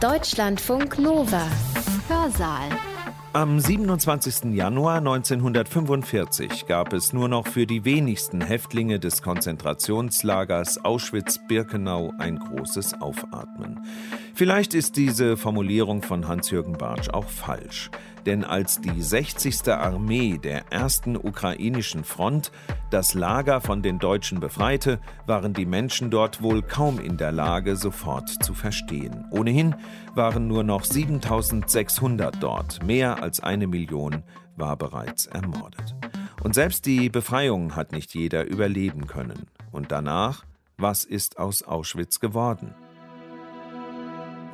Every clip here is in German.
Deutschlandfunk Nova. Hörsaal. Am 27. Januar 1945 gab es nur noch für die wenigsten Häftlinge des Konzentrationslagers Auschwitz-Birkenau ein großes Aufatmen. Vielleicht ist diese Formulierung von Hans-Jürgen Bartsch auch falsch. Denn als die 60. Armee der ersten ukrainischen Front das Lager von den Deutschen befreite, waren die Menschen dort wohl kaum in der Lage, sofort zu verstehen. Ohnehin waren nur noch 7600 dort. Mehr als eine Million war bereits ermordet. Und selbst die Befreiung hat nicht jeder überleben können. Und danach, was ist aus Auschwitz geworden?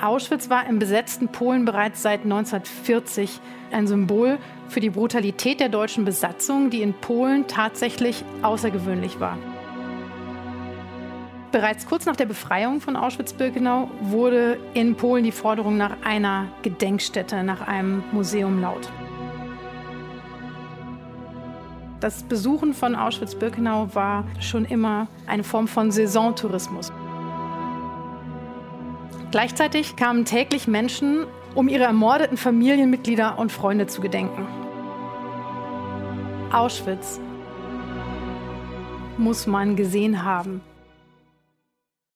Auschwitz war im besetzten Polen bereits seit 1940 ein Symbol für die Brutalität der deutschen Besatzung, die in Polen tatsächlich außergewöhnlich war. Bereits kurz nach der Befreiung von Auschwitz-Birkenau wurde in Polen die Forderung nach einer Gedenkstätte, nach einem Museum laut. Das Besuchen von Auschwitz-Birkenau war schon immer eine Form von Saisontourismus. Gleichzeitig kamen täglich Menschen, um ihre ermordeten Familienmitglieder und Freunde zu gedenken. Auschwitz muss man gesehen haben.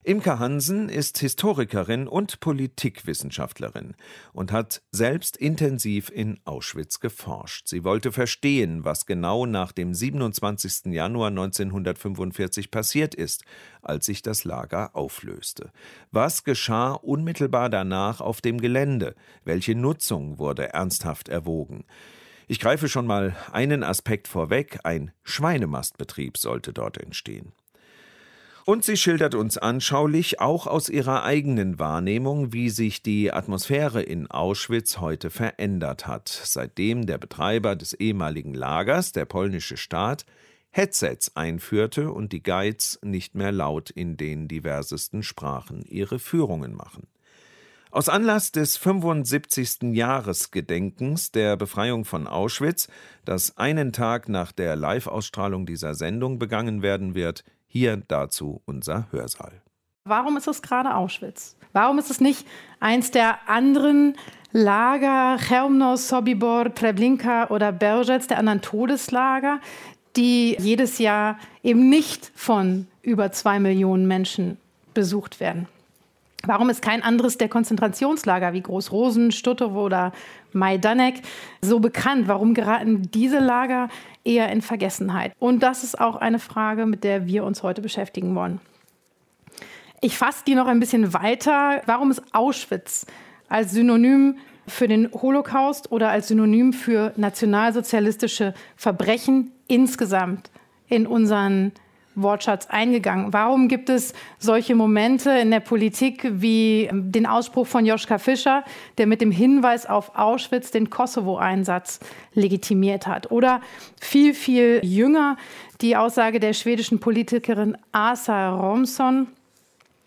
Imke Hansen ist Historikerin und Politikwissenschaftlerin und hat selbst intensiv in Auschwitz geforscht. Sie wollte verstehen, was genau nach dem 27. Januar 1945 passiert ist, als sich das Lager auflöste. Was geschah unmittelbar danach auf dem Gelände? Welche Nutzung wurde ernsthaft erwogen? Ich greife schon mal einen Aspekt vorweg, ein Schweinemastbetrieb sollte dort entstehen. Und sie schildert uns anschaulich, auch aus ihrer eigenen Wahrnehmung, wie sich die Atmosphäre in Auschwitz heute verändert hat, seitdem der Betreiber des ehemaligen Lagers, der polnische Staat, Headsets einführte und die Guides nicht mehr laut in den diversesten Sprachen ihre Führungen machen. Aus Anlass des 75. Jahresgedenkens der Befreiung von Auschwitz, das einen Tag nach der Live-Ausstrahlung dieser Sendung begangen werden wird, hier dazu unser Hörsaal. Warum ist es gerade Auschwitz? Warum ist es nicht eins der anderen Lager, Chermno, Sobibor, Treblinka oder Belzec, der anderen Todeslager, die jedes Jahr eben nicht von über zwei Millionen Menschen besucht werden? Warum ist kein anderes der Konzentrationslager wie Großrosen, Stutowo oder Majdanek so bekannt? Warum geraten diese Lager eher in Vergessenheit? Und das ist auch eine Frage, mit der wir uns heute beschäftigen wollen. Ich fasse die noch ein bisschen weiter. Warum ist Auschwitz als Synonym für den Holocaust oder als Synonym für nationalsozialistische Verbrechen insgesamt in unseren Wortschatz eingegangen. Warum gibt es solche Momente in der Politik wie den Ausspruch von Joschka Fischer, der mit dem Hinweis auf Auschwitz den Kosovo-Einsatz legitimiert hat? Oder viel, viel jünger die Aussage der schwedischen Politikerin Asa Romson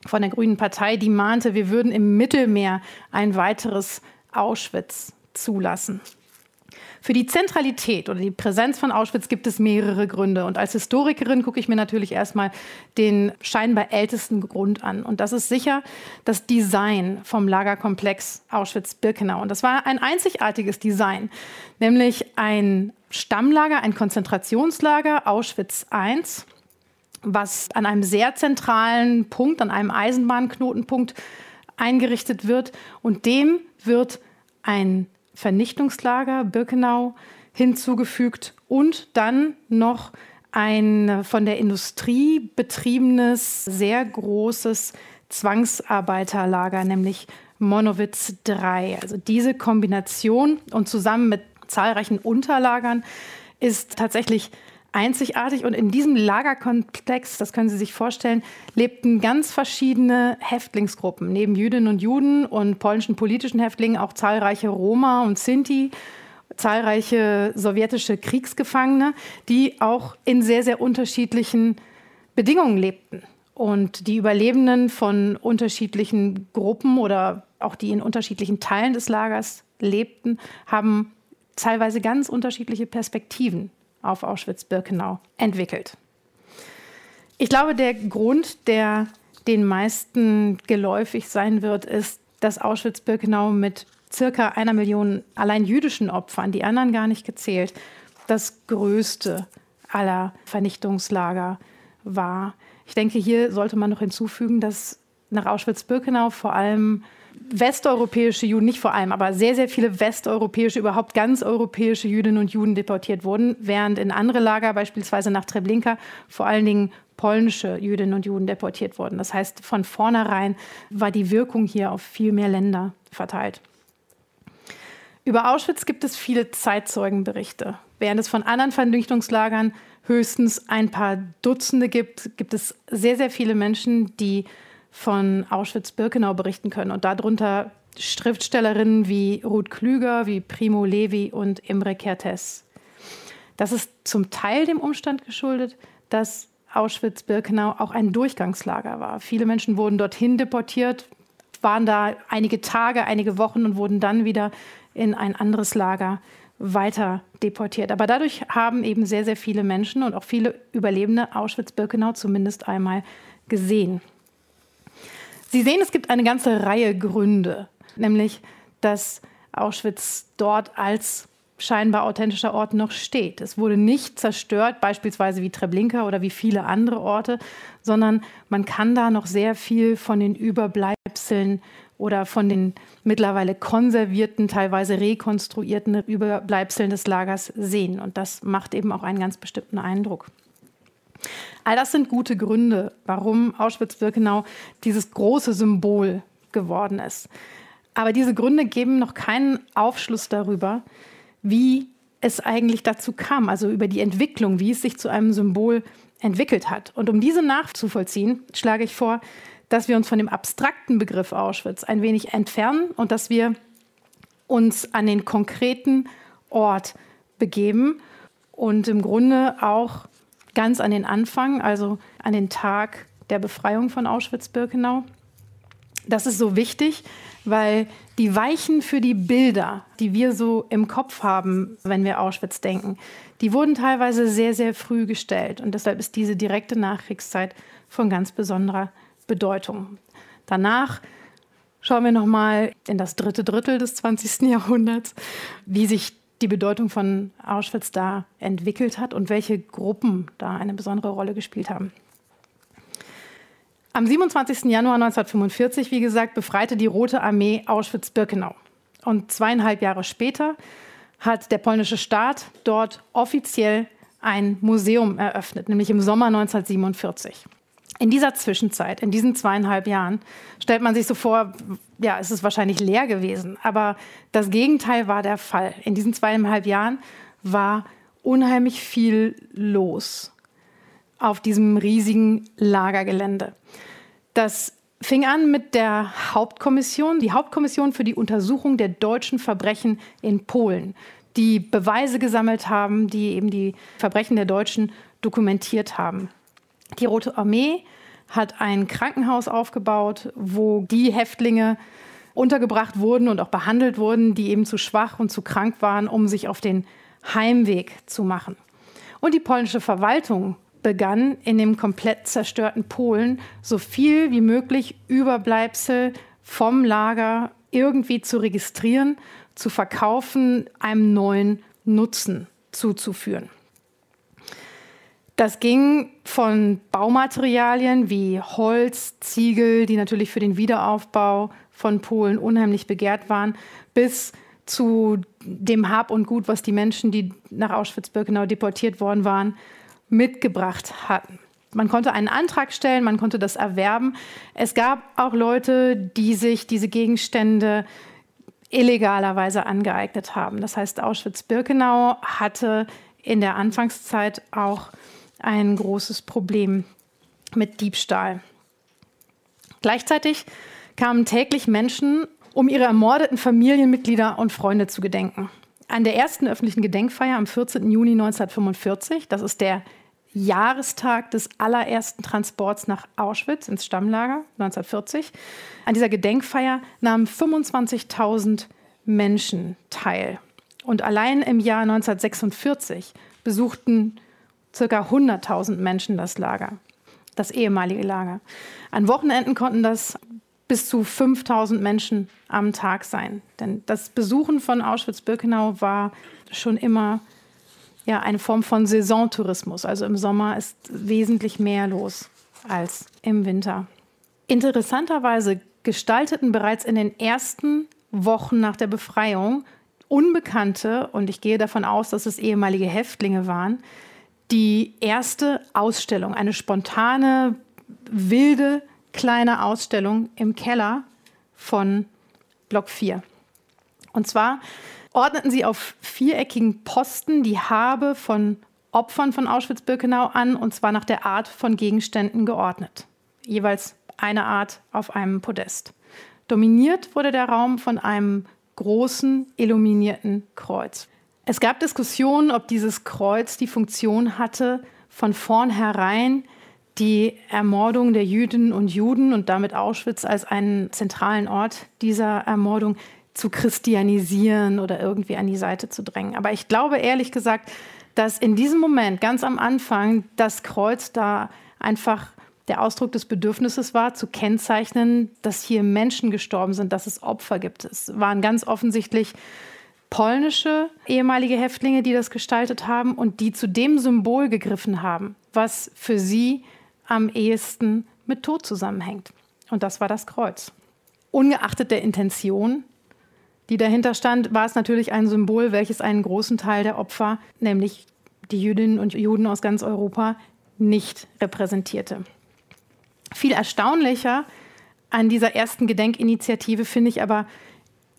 von der Grünen Partei, die mahnte, wir würden im Mittelmeer ein weiteres Auschwitz zulassen. Für die Zentralität oder die Präsenz von Auschwitz gibt es mehrere Gründe. Und als Historikerin gucke ich mir natürlich erstmal den scheinbar ältesten Grund an. Und das ist sicher das Design vom Lagerkomplex Auschwitz-Birkenau. Und das war ein einzigartiges Design, nämlich ein Stammlager, ein Konzentrationslager Auschwitz I was an einem sehr zentralen Punkt, an einem Eisenbahnknotenpunkt eingerichtet wird. Und dem wird ein Vernichtungslager Birkenau hinzugefügt und dann noch ein von der Industrie betriebenes, sehr großes Zwangsarbeiterlager, nämlich Monowitz III. Also diese Kombination und zusammen mit zahlreichen Unterlagern ist tatsächlich einzigartig. Und in diesem Lagerkomplex, das können Sie sich vorstellen, lebten ganz verschiedene Häftlingsgruppen. Neben Jüdinnen und Juden und polnischen politischen Häftlingen auch zahlreiche Roma und Sinti, zahlreiche sowjetische Kriegsgefangene, die auch in sehr, sehr unterschiedlichen Bedingungen lebten. Und die Überlebenden von unterschiedlichen Gruppen oder auch die in unterschiedlichen Teilen des Lagers lebten, haben teilweise ganz unterschiedliche Perspektiven auf Auschwitz-Birkenau entwickelt. Ich glaube, der Grund, der den meisten geläufig sein wird, ist, dass Auschwitz-Birkenau mit circa einer Million allein jüdischen Opfern, die anderen gar nicht gezählt, das größte aller Vernichtungslager war. Ich denke, hier sollte man noch hinzufügen, dass nach Auschwitz-Birkenau vor allem westeuropäische Juden, nicht vor allem, aber sehr, sehr viele westeuropäische, überhaupt ganz europäische Jüdinnen und Juden deportiert wurden, während in andere Lager, beispielsweise nach Treblinka, vor allen Dingen polnische Jüdinnen und Juden deportiert wurden. Das heißt, von vornherein war die Wirkung hier auf viel mehr Länder verteilt. Über Auschwitz gibt es viele Zeitzeugenberichte. Während es von anderen Vernichtungslagern höchstens ein paar Dutzende gibt, gibt es sehr, sehr viele Menschen, die von Auschwitz-Birkenau berichten können. Und darunter Schriftstellerinnen wie Ruth Klüger, wie Primo Levi und Imre Kertész. Das ist zum Teil dem Umstand geschuldet, dass Auschwitz-Birkenau auch ein Durchgangslager war. Viele Menschen wurden dorthin deportiert, waren da einige Tage, einige Wochen und wurden dann wieder in ein anderes Lager weiter deportiert. Aber dadurch haben eben sehr, sehr viele Menschen und auch viele Überlebende Auschwitz-Birkenau zumindest einmal gesehen. Sie sehen, es gibt eine ganze Reihe Gründe, nämlich dass Auschwitz dort als scheinbar authentischer Ort noch steht. Es wurde nicht zerstört, beispielsweise wie Treblinka oder wie viele andere Orte, sondern man kann da noch sehr viel von den Überbleibseln oder von den mittlerweile konservierten, teilweise rekonstruierten Überbleibseln des Lagers sehen. Und das macht eben auch einen ganz bestimmten Eindruck. All das sind gute Gründe, warum Auschwitz-Birkenau dieses große Symbol geworden ist. Aber diese Gründe geben noch keinen Aufschluss darüber, wie es eigentlich dazu kam, also über die Entwicklung, wie es sich zu einem Symbol entwickelt hat. Und um diese nachzuvollziehen, schlage ich vor, dass wir uns von dem abstrakten Begriff Auschwitz ein wenig entfernen und dass wir uns an den konkreten Ort begeben und im Grunde auch ganz an den Anfang, also an den Tag der Befreiung von Auschwitz-Birkenau. Das ist so wichtig, weil die Weichen für die Bilder, die wir so im Kopf haben, wenn wir Auschwitz denken, die wurden teilweise sehr, sehr früh gestellt. Und deshalb ist diese direkte Nachkriegszeit von ganz besonderer Bedeutung. Danach schauen wir nochmal in das dritte Drittel des 20. Jahrhunderts, wie sich die Bedeutung von Auschwitz da entwickelt hat und welche Gruppen da eine besondere Rolle gespielt haben. Am 27. Januar 1945, wie gesagt, befreite die Rote Armee Auschwitz-Birkenau. Und zweieinhalb Jahre später hat der polnische Staat dort offiziell ein Museum eröffnet, nämlich im Sommer 1947. In dieser Zwischenzeit, in diesen zweieinhalb Jahren, stellt man sich so vor, ja, es ist wahrscheinlich leer gewesen. Aber das Gegenteil war der Fall. In diesen zweieinhalb Jahren war unheimlich viel los auf diesem riesigen Lagergelände. Das fing an mit der Hauptkommission, die Hauptkommission für die Untersuchung der deutschen Verbrechen in Polen, die Beweise gesammelt haben, die eben die Verbrechen der Deutschen dokumentiert haben. Die Rote Armee hat ein Krankenhaus aufgebaut, wo die Häftlinge untergebracht wurden und auch behandelt wurden, die eben zu schwach und zu krank waren, um sich auf den Heimweg zu machen. Und die polnische Verwaltung begann in dem komplett zerstörten Polen so viel wie möglich Überbleibsel vom Lager irgendwie zu registrieren, zu verkaufen, einem neuen Nutzen zuzuführen. Das ging von Baumaterialien wie Holz, Ziegel, die natürlich für den Wiederaufbau von Polen unheimlich begehrt waren, bis zu dem Hab und Gut, was die Menschen, die nach Auschwitz-Birkenau deportiert worden waren, mitgebracht hatten. Man konnte einen Antrag stellen, man konnte das erwerben. Es gab auch Leute, die sich diese Gegenstände illegalerweise angeeignet haben. Das heißt, Auschwitz-Birkenau hatte in der Anfangszeit auch ein großes Problem mit Diebstahl. Gleichzeitig kamen täglich Menschen, um ihre ermordeten Familienmitglieder und Freunde zu gedenken. An der ersten öffentlichen Gedenkfeier am 14. Juni 1945, das ist der Jahrestag des allerersten Transports nach Auschwitz ins Stammlager 1940. An dieser Gedenkfeier nahmen 25.000 Menschen teil. Und allein im Jahr 1946 besuchten circa 100.000 Menschen das Lager, das ehemalige Lager. An Wochenenden konnten das bis zu 5000 Menschen am Tag sein. Denn das Besuchen von Auschwitz-Birkenau war schon immer ja, eine Form von Saisontourismus. Also im Sommer ist wesentlich mehr los als im Winter. Interessanterweise gestalteten bereits in den ersten Wochen nach der Befreiung Unbekannte, und ich gehe davon aus, dass es ehemalige Häftlinge waren, die erste Ausstellung, eine spontane, wilde, kleine Ausstellung im Keller von Block 4. Und zwar ordneten sie auf viereckigen Posten die Habe von Opfern von Auschwitz-Birkenau an, und zwar nach der Art von Gegenständen geordnet. Jeweils eine Art auf einem Podest. Dominiert wurde der Raum von einem großen illuminierten Kreuz. Es gab Diskussionen, ob dieses Kreuz die Funktion hatte, von vornherein die Ermordung der Jüdinnen und Juden und damit Auschwitz als einen zentralen Ort dieser Ermordung zu christianisieren oder irgendwie an die Seite zu drängen. Aber ich glaube ehrlich gesagt, dass in diesem Moment, ganz am Anfang, das Kreuz da einfach der Ausdruck des Bedürfnisses war, zu kennzeichnen, dass hier Menschen gestorben sind, dass es Opfer gibt. Es waren ganz offensichtlich polnische ehemalige Häftlinge, die das gestaltet haben und die zu dem Symbol gegriffen haben, was für sie am ehesten mit Tod zusammenhängt. Und das war das Kreuz. Ungeachtet der Intention, die dahinter stand, war es natürlich ein Symbol, welches einen großen Teil der Opfer, nämlich die Jüdinnen und Juden aus ganz Europa, nicht repräsentierte. Viel erstaunlicher an dieser ersten Gedenkinitiative finde ich aber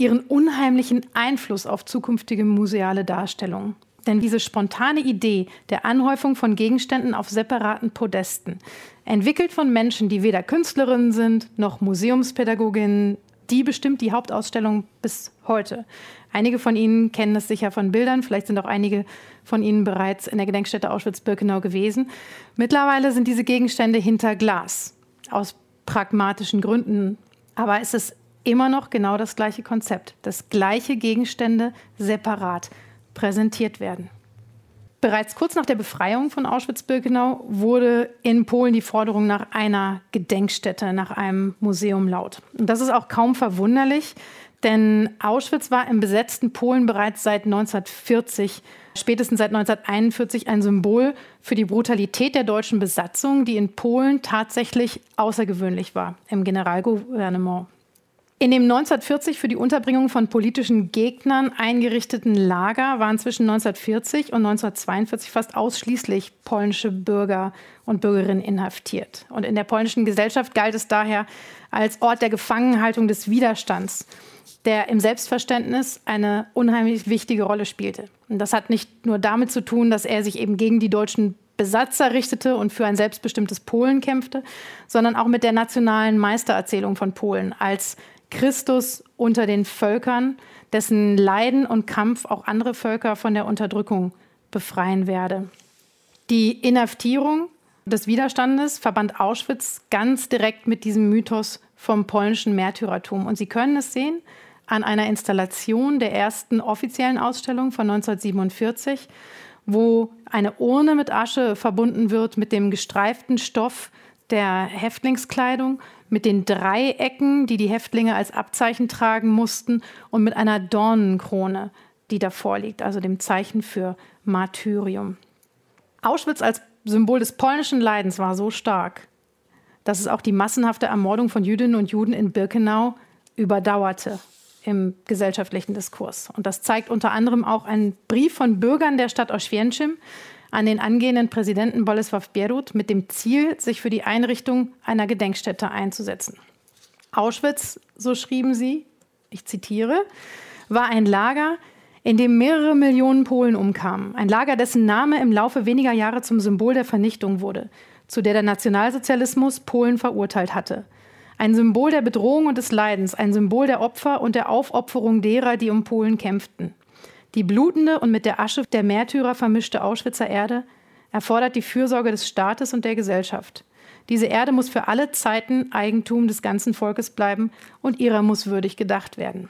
ihren unheimlichen Einfluss auf zukünftige museale Darstellungen. Denn diese spontane Idee der Anhäufung von Gegenständen auf separaten Podesten, entwickelt von Menschen, die weder Künstlerinnen sind noch Museumspädagoginnen, die bestimmt die Hauptausstellung bis heute. Einige von Ihnen kennen es sicher von Bildern, vielleicht sind auch einige von Ihnen bereits in der Gedenkstätte Auschwitz-Birkenau gewesen. Mittlerweile sind diese Gegenstände hinter Glas aus pragmatischen Gründen. Aber es ist immer noch genau das gleiche Konzept, dass gleiche Gegenstände separat präsentiert werden. Bereits kurz nach der Befreiung von Auschwitz-Birkenau wurde in Polen die Forderung nach einer Gedenkstätte, nach einem Museum laut. Und das ist auch kaum verwunderlich, denn Auschwitz war im besetzten Polen bereits seit 1940 spätestens seit 1941 ein Symbol für die Brutalität der deutschen Besatzung, die in Polen tatsächlich außergewöhnlich war im Generalgouvernement. In dem 1940 für die Unterbringung von politischen Gegnern eingerichteten Lager waren zwischen 1940 und 1942 fast ausschließlich polnische Bürger und Bürgerinnen inhaftiert. Und in der polnischen Gesellschaft galt es daher als Ort der Gefangenhaltung des Widerstands der im Selbstverständnis eine unheimlich wichtige Rolle spielte. Und das hat nicht nur damit zu tun, dass er sich eben gegen die deutschen Besatzer richtete und für ein selbstbestimmtes Polen kämpfte, sondern auch mit der nationalen Meistererzählung von Polen als Christus unter den Völkern, dessen Leiden und Kampf auch andere Völker von der Unterdrückung befreien werde. Die Inhaftierung des Widerstandes verband Auschwitz ganz direkt mit diesem Mythos vom polnischen Märtyrertum. Und Sie können es sehen an einer Installation der ersten offiziellen Ausstellung von 1947, wo eine Urne mit Asche verbunden wird mit dem gestreiften Stoff der Häftlingskleidung, mit den Dreiecken, die die Häftlinge als Abzeichen tragen mussten, und mit einer Dornenkrone, die davor liegt, also dem Zeichen für Martyrium. Auschwitz als Symbol des polnischen Leidens war so stark, dass es auch die massenhafte Ermordung von Jüdinnen und Juden in Birkenau überdauerte im gesellschaftlichen Diskurs. Und das zeigt unter anderem auch ein Brief von Bürgern der Stadt Oświęcim an den angehenden Präsidenten Bolesław Bierut mit dem Ziel, sich für die Einrichtung einer Gedenkstätte einzusetzen. Auschwitz, so schrieben sie, ich zitiere, war ein Lager, in dem mehrere Millionen Polen umkamen. Ein Lager, dessen Name im Laufe weniger Jahre zum Symbol der Vernichtung wurde, zu der der Nationalsozialismus Polen verurteilt hatte. Ein Symbol der Bedrohung und des Leidens, ein Symbol der Opfer und der Aufopferung derer, die um Polen kämpften. Die blutende und mit der Asche der Märtyrer vermischte Auschwitzer Erde erfordert die Fürsorge des Staates und der Gesellschaft. Diese Erde muss für alle Zeiten Eigentum des ganzen Volkes bleiben und ihrer muss würdig gedacht werden.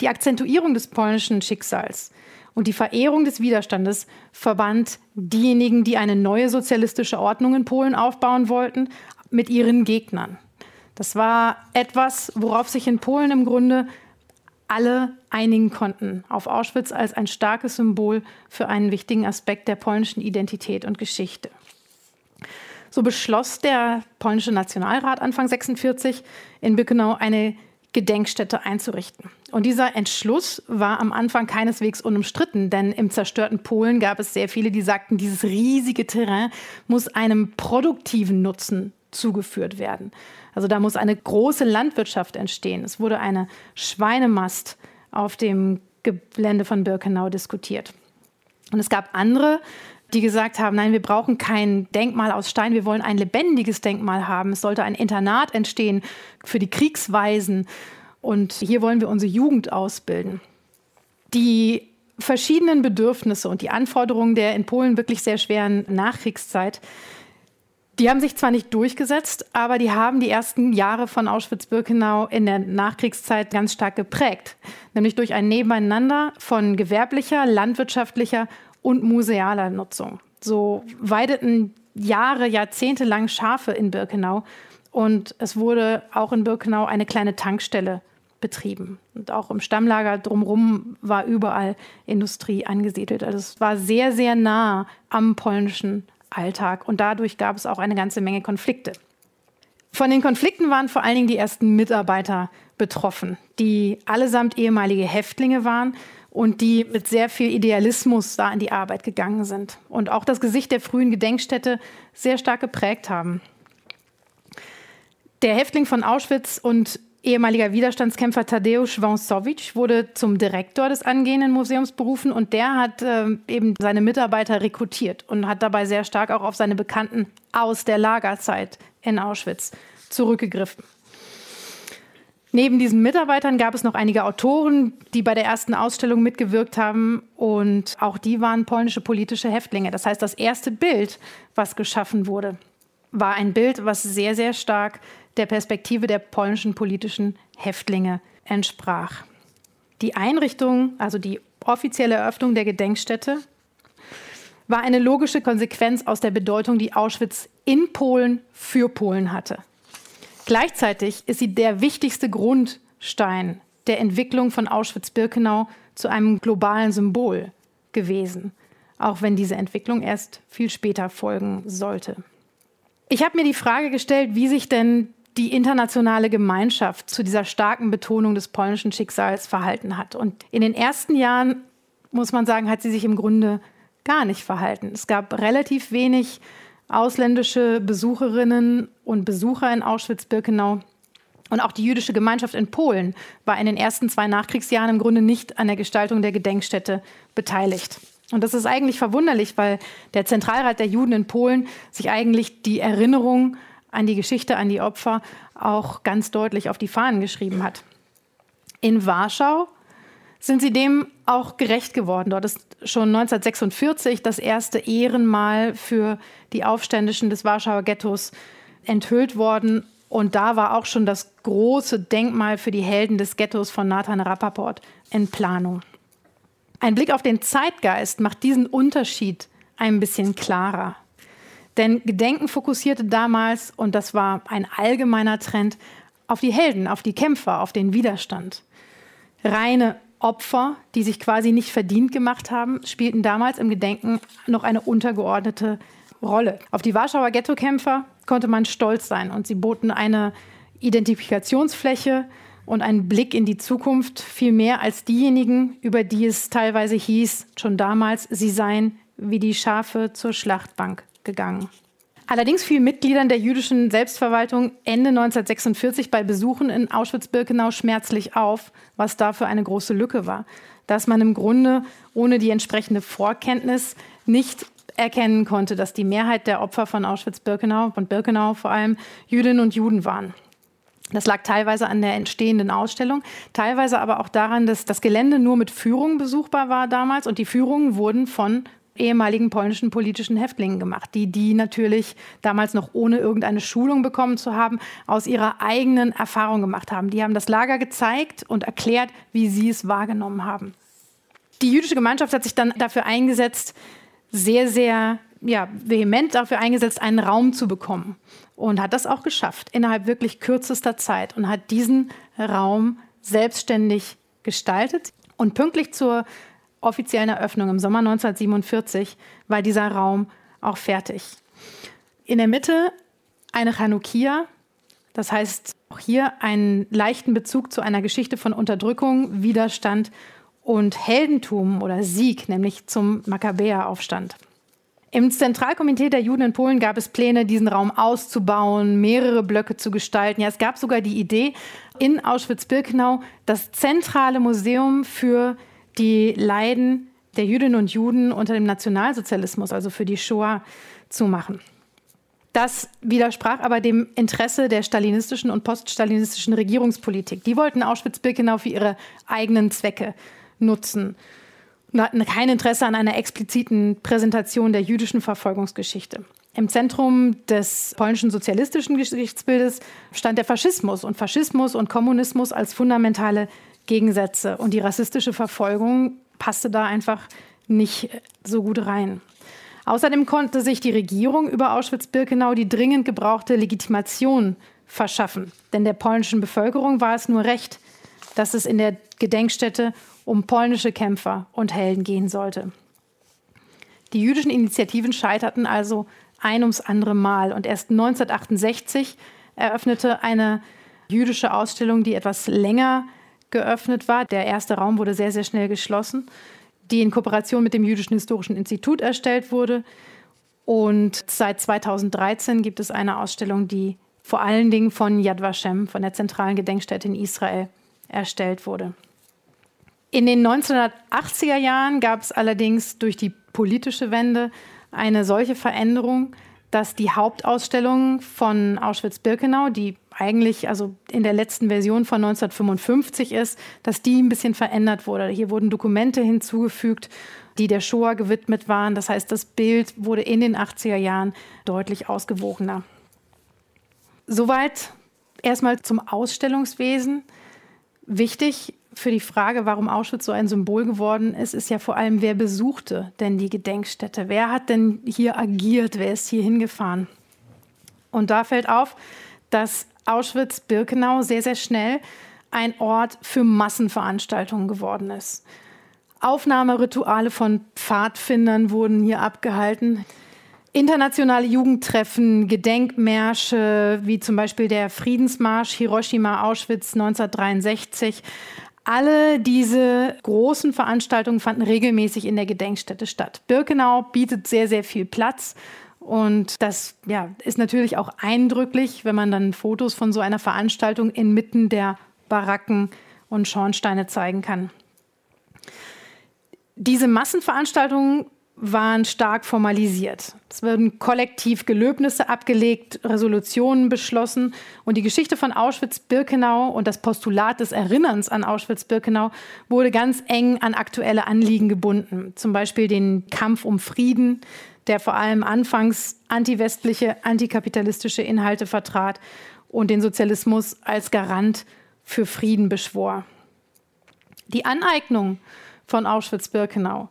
Die Akzentuierung des polnischen Schicksals und die Verehrung des Widerstandes verband diejenigen, die eine neue sozialistische Ordnung in Polen aufbauen wollten, mit ihren Gegnern. Das war etwas, worauf sich in Polen im Grunde alle einigen konnten, auf Auschwitz als ein starkes Symbol für einen wichtigen Aspekt der polnischen Identität und Geschichte. So beschloss der polnische Nationalrat Anfang 46 in Birkenau eine Gedenkstätte einzurichten. Und dieser Entschluss war am Anfang keineswegs unumstritten, denn im zerstörten Polen gab es sehr viele, die sagten, dieses riesige Terrain muss einem produktiven Nutzen zugeführt werden. Also da muss eine große Landwirtschaft entstehen. Es wurde eine Schweinemast auf dem Gelände von Birkenau diskutiert. Und es gab andere, die gesagt haben, nein, wir brauchen kein Denkmal aus Stein, wir wollen ein lebendiges Denkmal haben. Es sollte ein Internat entstehen für die Kriegsweisen und hier wollen wir unsere Jugend ausbilden. Die verschiedenen Bedürfnisse und die Anforderungen der in Polen wirklich sehr schweren Nachkriegszeit, die haben sich zwar nicht durchgesetzt, aber die haben die ersten Jahre von Auschwitz-Birkenau in der Nachkriegszeit ganz stark geprägt, nämlich durch ein Nebeneinander von gewerblicher, landwirtschaftlicher und musealer Nutzung. So weideten Jahre, Jahrzehnte lang Schafe in Birkenau und es wurde auch in Birkenau eine kleine Tankstelle betrieben. Und auch im Stammlager drumherum war überall Industrie angesiedelt. Also es war sehr, sehr nah am polnischen Alltag und dadurch gab es auch eine ganze Menge Konflikte. Von den Konflikten waren vor allen Dingen die ersten Mitarbeiter betroffen, die allesamt ehemalige Häftlinge waren und die mit sehr viel Idealismus da an die Arbeit gegangen sind und auch das Gesicht der frühen Gedenkstätte sehr stark geprägt haben. Der Häftling von Auschwitz und ehemaliger Widerstandskämpfer Tadeusz Wąsowicz wurde zum Direktor des angehenden Museums berufen und der hat äh, eben seine Mitarbeiter rekrutiert und hat dabei sehr stark auch auf seine Bekannten aus der Lagerzeit in Auschwitz zurückgegriffen. Neben diesen Mitarbeitern gab es noch einige Autoren, die bei der ersten Ausstellung mitgewirkt haben. Und auch die waren polnische politische Häftlinge. Das heißt, das erste Bild, was geschaffen wurde, war ein Bild, was sehr, sehr stark der Perspektive der polnischen politischen Häftlinge entsprach. Die Einrichtung, also die offizielle Eröffnung der Gedenkstätte, war eine logische Konsequenz aus der Bedeutung, die Auschwitz in Polen für Polen hatte. Gleichzeitig ist sie der wichtigste Grundstein der Entwicklung von Auschwitz-Birkenau zu einem globalen Symbol gewesen, auch wenn diese Entwicklung erst viel später folgen sollte. Ich habe mir die Frage gestellt, wie sich denn die internationale Gemeinschaft zu dieser starken Betonung des polnischen Schicksals verhalten hat. Und in den ersten Jahren, muss man sagen, hat sie sich im Grunde gar nicht verhalten. Es gab relativ wenig ausländische Besucherinnen und Besucher in Auschwitz-Birkenau. Und auch die jüdische Gemeinschaft in Polen war in den ersten zwei Nachkriegsjahren im Grunde nicht an der Gestaltung der Gedenkstätte beteiligt. Und das ist eigentlich verwunderlich, weil der Zentralrat der Juden in Polen sich eigentlich die Erinnerung an die Geschichte, an die Opfer auch ganz deutlich auf die Fahnen geschrieben hat. In Warschau sind sie dem auch gerecht geworden. Dort ist schon 1946 das erste Ehrenmal für die Aufständischen des Warschauer Ghettos enthüllt worden. Und da war auch schon das große Denkmal für die Helden des Ghettos von Nathan Rappaport in Planung. Ein Blick auf den Zeitgeist macht diesen Unterschied ein bisschen klarer. Denn Gedenken fokussierte damals, und das war ein allgemeiner Trend, auf die Helden, auf die Kämpfer, auf den Widerstand. Reine Opfer, die sich quasi nicht verdient gemacht haben, spielten damals im Gedenken noch eine untergeordnete Rolle. Auf die Warschauer Ghettokämpfer konnte man stolz sein und sie boten eine Identifikationsfläche und einen Blick in die Zukunft viel mehr als diejenigen, über die es teilweise hieß, schon damals, sie seien wie die Schafe zur Schlachtbank gegangen. Allerdings fiel Mitgliedern der jüdischen Selbstverwaltung Ende 1946 bei Besuchen in Auschwitz-Birkenau schmerzlich auf, was dafür eine große Lücke war. Dass man im Grunde ohne die entsprechende Vorkenntnis nicht erkennen konnte, dass die Mehrheit der Opfer von Auschwitz-Birkenau, von Birkenau vor allem, Jüdinnen und Juden waren. Das lag teilweise an der entstehenden Ausstellung, teilweise aber auch daran, dass das Gelände nur mit Führungen besuchbar war damals und die Führungen wurden von ehemaligen polnischen politischen Häftlingen gemacht, die die natürlich damals noch ohne irgendeine Schulung bekommen zu haben, aus ihrer eigenen Erfahrung gemacht haben. Die haben das Lager gezeigt und erklärt, wie sie es wahrgenommen haben. Die jüdische Gemeinschaft hat sich dann dafür eingesetzt, sehr, sehr ja, vehement dafür eingesetzt, einen Raum zu bekommen und hat das auch geschafft innerhalb wirklich kürzester Zeit und hat diesen Raum selbstständig gestaltet. Und pünktlich zur offiziellen Eröffnung im Sommer 1947 war dieser Raum auch fertig. In der Mitte eine Chanukia, das heißt auch hier einen leichten Bezug zu einer Geschichte von Unterdrückung, Widerstand und Heldentum oder Sieg, nämlich zum Makkabäeraufstand. Im Zentralkomitee der Juden in Polen gab es Pläne, diesen Raum auszubauen, mehrere Blöcke zu gestalten. Ja, es gab sogar die Idee, in Auschwitz-Birkenau das zentrale Museum für die Leiden der Jüdinnen und Juden unter dem Nationalsozialismus, also für die Shoah, zu machen. Das widersprach aber dem Interesse der stalinistischen und poststalinistischen Regierungspolitik. Die wollten Auschwitz-Birkenau für ihre eigenen Zwecke nutzen und hatten kein Interesse an einer expliziten Präsentation der jüdischen Verfolgungsgeschichte. Im Zentrum des polnischen sozialistischen Geschichtsbildes stand der Faschismus und Faschismus und Kommunismus als fundamentale Gegensätze. Und die rassistische Verfolgung passte da einfach nicht so gut rein. Außerdem konnte sich die Regierung über Auschwitz-Birkenau die dringend gebrauchte Legitimation verschaffen. Denn der polnischen Bevölkerung war es nur recht, dass es in der Gedenkstätte um polnische Kämpfer und Helden gehen sollte. Die jüdischen Initiativen scheiterten also ein ums andere Mal. Und erst 1968 eröffnete eine jüdische Ausstellung, die etwas länger geöffnet war. Der erste Raum wurde sehr, sehr schnell geschlossen, die in Kooperation mit dem Jüdischen Historischen Institut erstellt wurde. Und seit 2013 gibt es eine Ausstellung, die vor allen Dingen von Yad Vashem, von der zentralen Gedenkstätte in Israel, erstellt wurde. In den 1980er Jahren gab es allerdings durch die politische Wende eine solche Veränderung, dass die Hauptausstellung von Auschwitz-Birkenau, die eigentlich also in der letzten Version von 1955 ist, dass die ein bisschen verändert wurde. Hier wurden Dokumente hinzugefügt, die der Shoah gewidmet waren. Das heißt, das Bild wurde in den 80er Jahren deutlich ausgewogener. Soweit erstmal zum Ausstellungswesen. Wichtig für die Frage, warum Auschwitz so ein Symbol geworden ist, ist ja vor allem, wer besuchte denn die Gedenkstätte? Wer hat denn hier agiert? Wer ist hier hingefahren? Und da fällt auf, dass Auschwitz-Birkenau sehr, sehr schnell ein Ort für Massenveranstaltungen geworden ist. Aufnahmerituale von Pfadfindern wurden hier abgehalten. Internationale Jugendtreffen, Gedenkmärsche, wie zum Beispiel der Friedensmarsch Hiroshima-Auschwitz 1963, alle diese großen Veranstaltungen fanden regelmäßig in der Gedenkstätte statt. Birkenau bietet sehr, sehr viel Platz. Und das ja, ist natürlich auch eindrücklich, wenn man dann Fotos von so einer Veranstaltung inmitten der Baracken und Schornsteine zeigen kann. Diese Massenveranstaltungen waren stark formalisiert. Es wurden kollektiv Gelöbnisse abgelegt, Resolutionen beschlossen und die Geschichte von Auschwitz-Birkenau und das Postulat des Erinnerns an Auschwitz-Birkenau wurde ganz eng an aktuelle Anliegen gebunden. Zum Beispiel den Kampf um Frieden, der vor allem anfangs antiwestliche, antikapitalistische Inhalte vertrat und den Sozialismus als Garant für Frieden beschwor. Die Aneignung von Auschwitz-Birkenau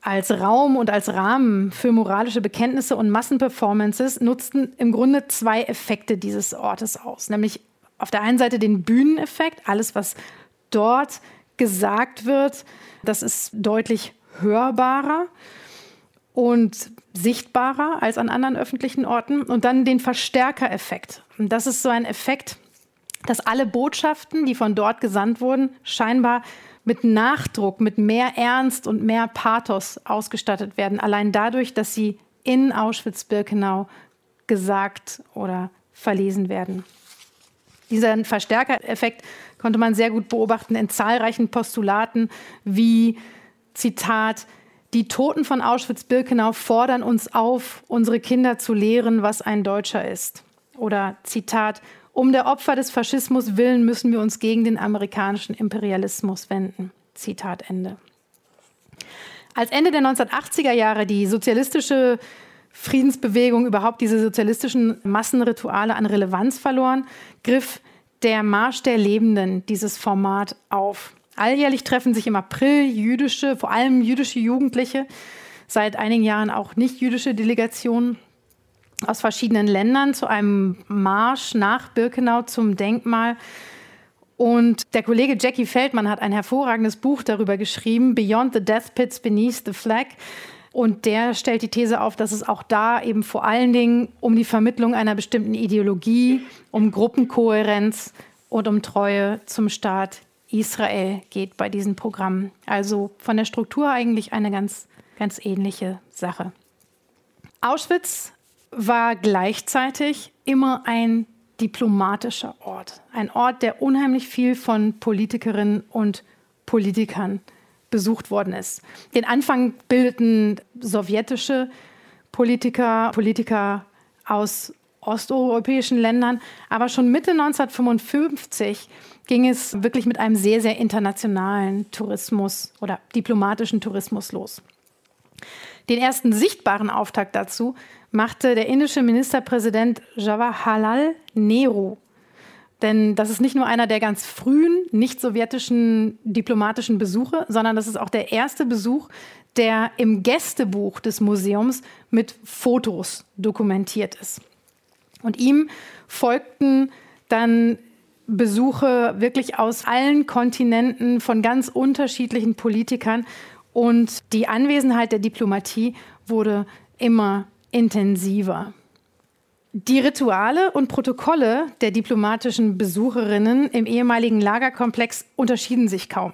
als Raum und als Rahmen für moralische Bekenntnisse und Massenperformances nutzten im Grunde zwei Effekte dieses Ortes aus. Nämlich auf der einen Seite den Bühneneffekt, alles, was dort gesagt wird, das ist deutlich hörbarer und sichtbarer als an anderen öffentlichen Orten. Und dann den Verstärkereffekt. Und das ist so ein Effekt, dass alle Botschaften, die von dort gesandt wurden, scheinbar mit Nachdruck, mit mehr Ernst und mehr Pathos ausgestattet werden, allein dadurch, dass sie in Auschwitz-Birkenau gesagt oder verlesen werden. Dieser Verstärkereffekt konnte man sehr gut beobachten in zahlreichen Postulaten wie Zitat die Toten von Auschwitz-Birkenau fordern uns auf, unsere Kinder zu lehren, was ein Deutscher ist. Oder Zitat um der Opfer des Faschismus willen müssen wir uns gegen den amerikanischen Imperialismus wenden. Zitat Ende. Als Ende der 1980er Jahre die sozialistische Friedensbewegung, überhaupt diese sozialistischen Massenrituale an Relevanz verloren, griff der Marsch der Lebenden dieses Format auf. Alljährlich treffen sich im April jüdische, vor allem jüdische Jugendliche, seit einigen Jahren auch nicht jüdische Delegationen aus verschiedenen Ländern zu einem Marsch nach Birkenau zum Denkmal. Und der Kollege Jackie Feldmann hat ein hervorragendes Buch darüber geschrieben, Beyond the Death Pits Beneath the Flag. Und der stellt die These auf, dass es auch da eben vor allen Dingen um die Vermittlung einer bestimmten Ideologie, um Gruppenkohärenz und um Treue zum Staat Israel geht bei diesen Programmen. Also von der Struktur eigentlich eine ganz, ganz ähnliche Sache. Auschwitz war gleichzeitig immer ein diplomatischer Ort. Ein Ort, der unheimlich viel von Politikerinnen und Politikern besucht worden ist. Den Anfang bildeten sowjetische Politiker, Politiker aus osteuropäischen Ländern, aber schon Mitte 1955 ging es wirklich mit einem sehr, sehr internationalen Tourismus oder diplomatischen Tourismus los. Den ersten sichtbaren Auftakt dazu machte der indische Ministerpräsident Jawaharlal Nehru. Denn das ist nicht nur einer der ganz frühen nicht-sowjetischen diplomatischen Besuche, sondern das ist auch der erste Besuch, der im Gästebuch des Museums mit Fotos dokumentiert ist. Und ihm folgten dann Besuche wirklich aus allen Kontinenten von ganz unterschiedlichen Politikern. Und die Anwesenheit der Diplomatie wurde immer intensiver. Die Rituale und Protokolle der diplomatischen Besucherinnen im ehemaligen Lagerkomplex unterschieden sich kaum.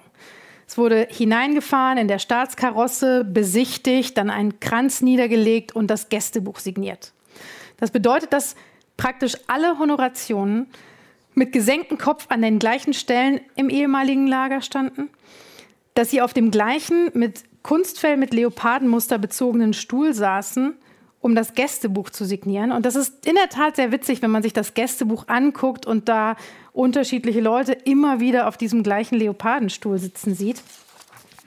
Es wurde hineingefahren in der Staatskarosse, besichtigt, dann ein Kranz niedergelegt und das Gästebuch signiert. Das bedeutet, dass praktisch alle Honorationen mit gesenktem Kopf an den gleichen Stellen im ehemaligen Lager standen, dass sie auf dem gleichen mit Kunstfell mit Leopardenmuster bezogenen Stuhl saßen um das Gästebuch zu signieren. Und das ist in der Tat sehr witzig, wenn man sich das Gästebuch anguckt und da unterschiedliche Leute immer wieder auf diesem gleichen Leopardenstuhl sitzen sieht.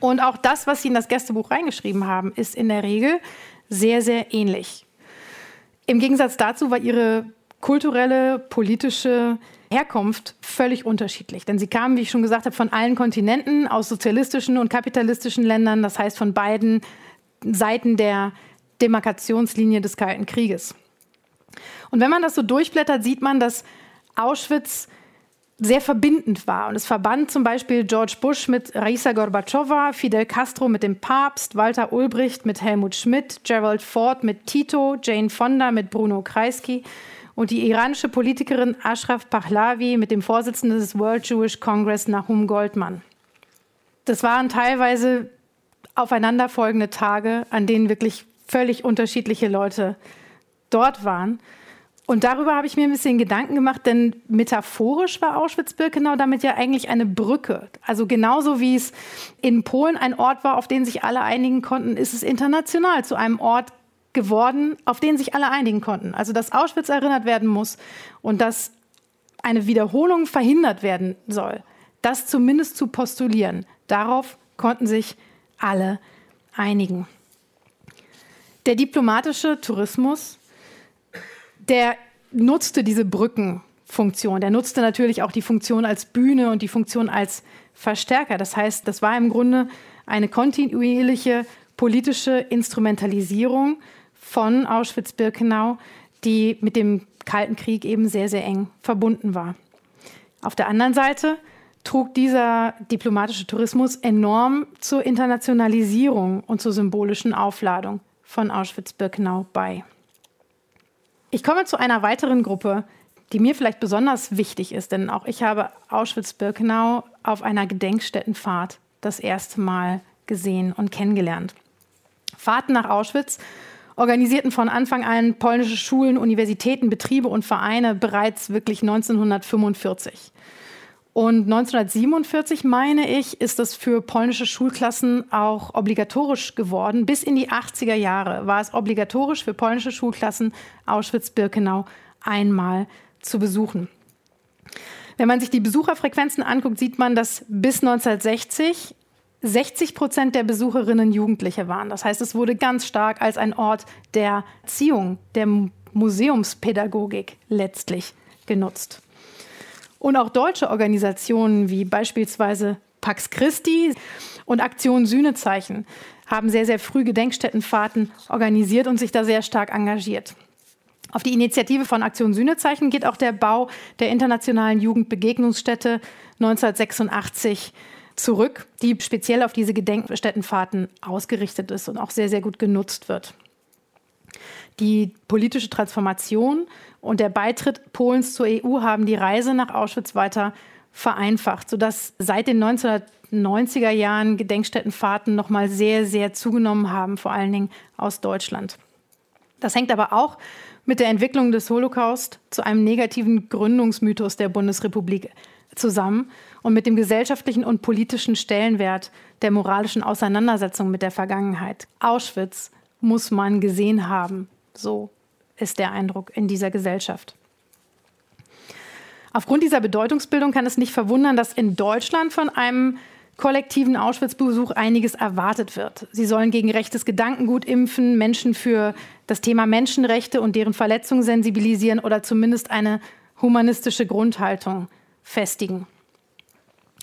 Und auch das, was sie in das Gästebuch reingeschrieben haben, ist in der Regel sehr, sehr ähnlich. Im Gegensatz dazu war ihre kulturelle, politische Herkunft völlig unterschiedlich. Denn sie kamen, wie ich schon gesagt habe, von allen Kontinenten, aus sozialistischen und kapitalistischen Ländern, das heißt von beiden Seiten der Demarkationslinie des Kalten Krieges. Und wenn man das so durchblättert, sieht man, dass Auschwitz sehr verbindend war. Und es verband zum Beispiel George Bush mit Raisa Gorbatschowa, Fidel Castro mit dem Papst, Walter Ulbricht mit Helmut Schmidt, Gerald Ford mit Tito, Jane Fonda mit Bruno Kreisky und die iranische Politikerin Ashraf Pahlavi mit dem Vorsitzenden des World Jewish Congress Nahum Goldman. Das waren teilweise aufeinanderfolgende Tage, an denen wirklich völlig unterschiedliche Leute dort waren. Und darüber habe ich mir ein bisschen Gedanken gemacht, denn metaphorisch war Auschwitz-Birkenau damit ja eigentlich eine Brücke. Also genauso wie es in Polen ein Ort war, auf den sich alle einigen konnten, ist es international zu einem Ort geworden, auf den sich alle einigen konnten. Also dass Auschwitz erinnert werden muss und dass eine Wiederholung verhindert werden soll, das zumindest zu postulieren. Darauf konnten sich alle einigen. Der diplomatische Tourismus, der nutzte diese Brückenfunktion. Der nutzte natürlich auch die Funktion als Bühne und die Funktion als Verstärker. Das heißt, das war im Grunde eine kontinuierliche politische Instrumentalisierung von Auschwitz-Birkenau, die mit dem Kalten Krieg eben sehr, sehr eng verbunden war. Auf der anderen Seite trug dieser diplomatische Tourismus enorm zur Internationalisierung und zur symbolischen Aufladung von Auschwitz-Birkenau bei. Ich komme zu einer weiteren Gruppe, die mir vielleicht besonders wichtig ist, denn auch ich habe Auschwitz-Birkenau auf einer Gedenkstättenfahrt das erste Mal gesehen und kennengelernt. Fahrten nach Auschwitz organisierten von Anfang an polnische Schulen, Universitäten, Betriebe und Vereine bereits wirklich 1945. Und 1947, meine ich, ist das für polnische Schulklassen auch obligatorisch geworden. Bis in die 80er Jahre war es obligatorisch für polnische Schulklassen, Auschwitz-Birkenau einmal zu besuchen. Wenn man sich die Besucherfrequenzen anguckt, sieht man, dass bis 1960 60 Prozent der Besucherinnen Jugendliche waren. Das heißt, es wurde ganz stark als ein Ort der Erziehung, der Museumspädagogik letztlich genutzt. Und auch deutsche Organisationen wie beispielsweise Pax Christi und Aktion Sühnezeichen haben sehr, sehr früh Gedenkstättenfahrten organisiert und sich da sehr stark engagiert. Auf die Initiative von Aktion Sühnezeichen geht auch der Bau der Internationalen Jugendbegegnungsstätte 1986 zurück, die speziell auf diese Gedenkstättenfahrten ausgerichtet ist und auch sehr, sehr gut genutzt wird. Die politische Transformation und der Beitritt Polens zur EU haben die Reise nach Auschwitz weiter vereinfacht, sodass seit den 1990er Jahren Gedenkstättenfahrten noch mal sehr, sehr zugenommen haben, vor allen Dingen aus Deutschland. Das hängt aber auch mit der Entwicklung des Holocaust zu einem negativen Gründungsmythos der Bundesrepublik zusammen und mit dem gesellschaftlichen und politischen Stellenwert der moralischen Auseinandersetzung mit der Vergangenheit. Auschwitz muss man gesehen haben. So ist der Eindruck in dieser Gesellschaft. Aufgrund dieser Bedeutungsbildung kann es nicht verwundern, dass in Deutschland von einem kollektiven Auschwitz-Besuch einiges erwartet wird. Sie sollen gegen rechtes Gedankengut impfen, Menschen für das Thema Menschenrechte und deren Verletzung sensibilisieren oder zumindest eine humanistische Grundhaltung festigen.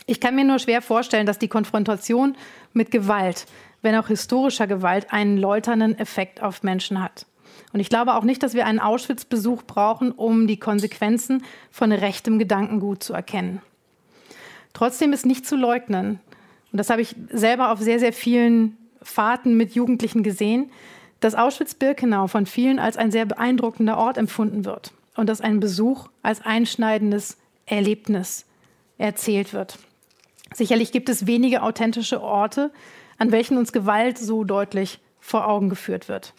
Ich kann mir nur schwer vorstellen, dass die Konfrontation mit Gewalt, wenn auch historischer Gewalt, einen läuternden Effekt auf Menschen hat. Und ich glaube auch nicht, dass wir einen Auschwitz-Besuch brauchen, um die Konsequenzen von rechtem Gedankengut zu erkennen. Trotzdem ist nicht zu leugnen, und das habe ich selber auf sehr, sehr vielen Fahrten mit Jugendlichen gesehen, dass Auschwitz-Birkenau von vielen als ein sehr beeindruckender Ort empfunden wird und dass ein Besuch als einschneidendes Erlebnis erzählt wird. Sicherlich gibt es wenige authentische Orte, an welchen uns Gewalt so deutlich vor Augen geführt wird.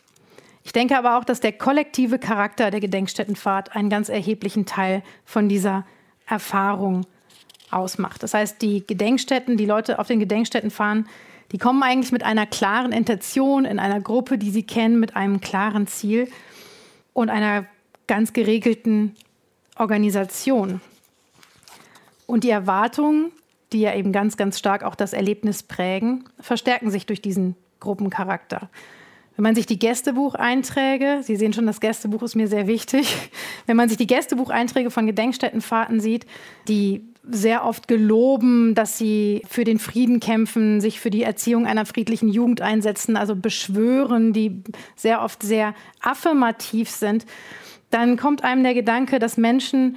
Ich denke aber auch, dass der kollektive Charakter der Gedenkstättenfahrt einen ganz erheblichen Teil von dieser Erfahrung ausmacht. Das heißt, die Gedenkstätten, die Leute auf den Gedenkstätten fahren, die kommen eigentlich mit einer klaren Intention in einer Gruppe, die sie kennen, mit einem klaren Ziel und einer ganz geregelten Organisation. Und die Erwartungen, die ja eben ganz, ganz stark auch das Erlebnis prägen, verstärken sich durch diesen Gruppencharakter. Wenn man sich die Gästebucheinträge, Sie sehen schon, das Gästebuch ist mir sehr wichtig, wenn man sich die Gästebucheinträge von Gedenkstättenfahrten sieht, die sehr oft geloben, dass sie für den Frieden kämpfen, sich für die Erziehung einer friedlichen Jugend einsetzen, also beschwören, die sehr oft sehr affirmativ sind, dann kommt einem der Gedanke, dass Menschen